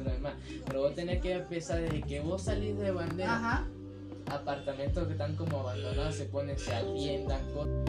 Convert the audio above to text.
lo demás. Pero vos tenés que empezar desde que vos salís de bandera, Ajá. apartamentos que están como abandonados, se ponen, se atiendan, cosas.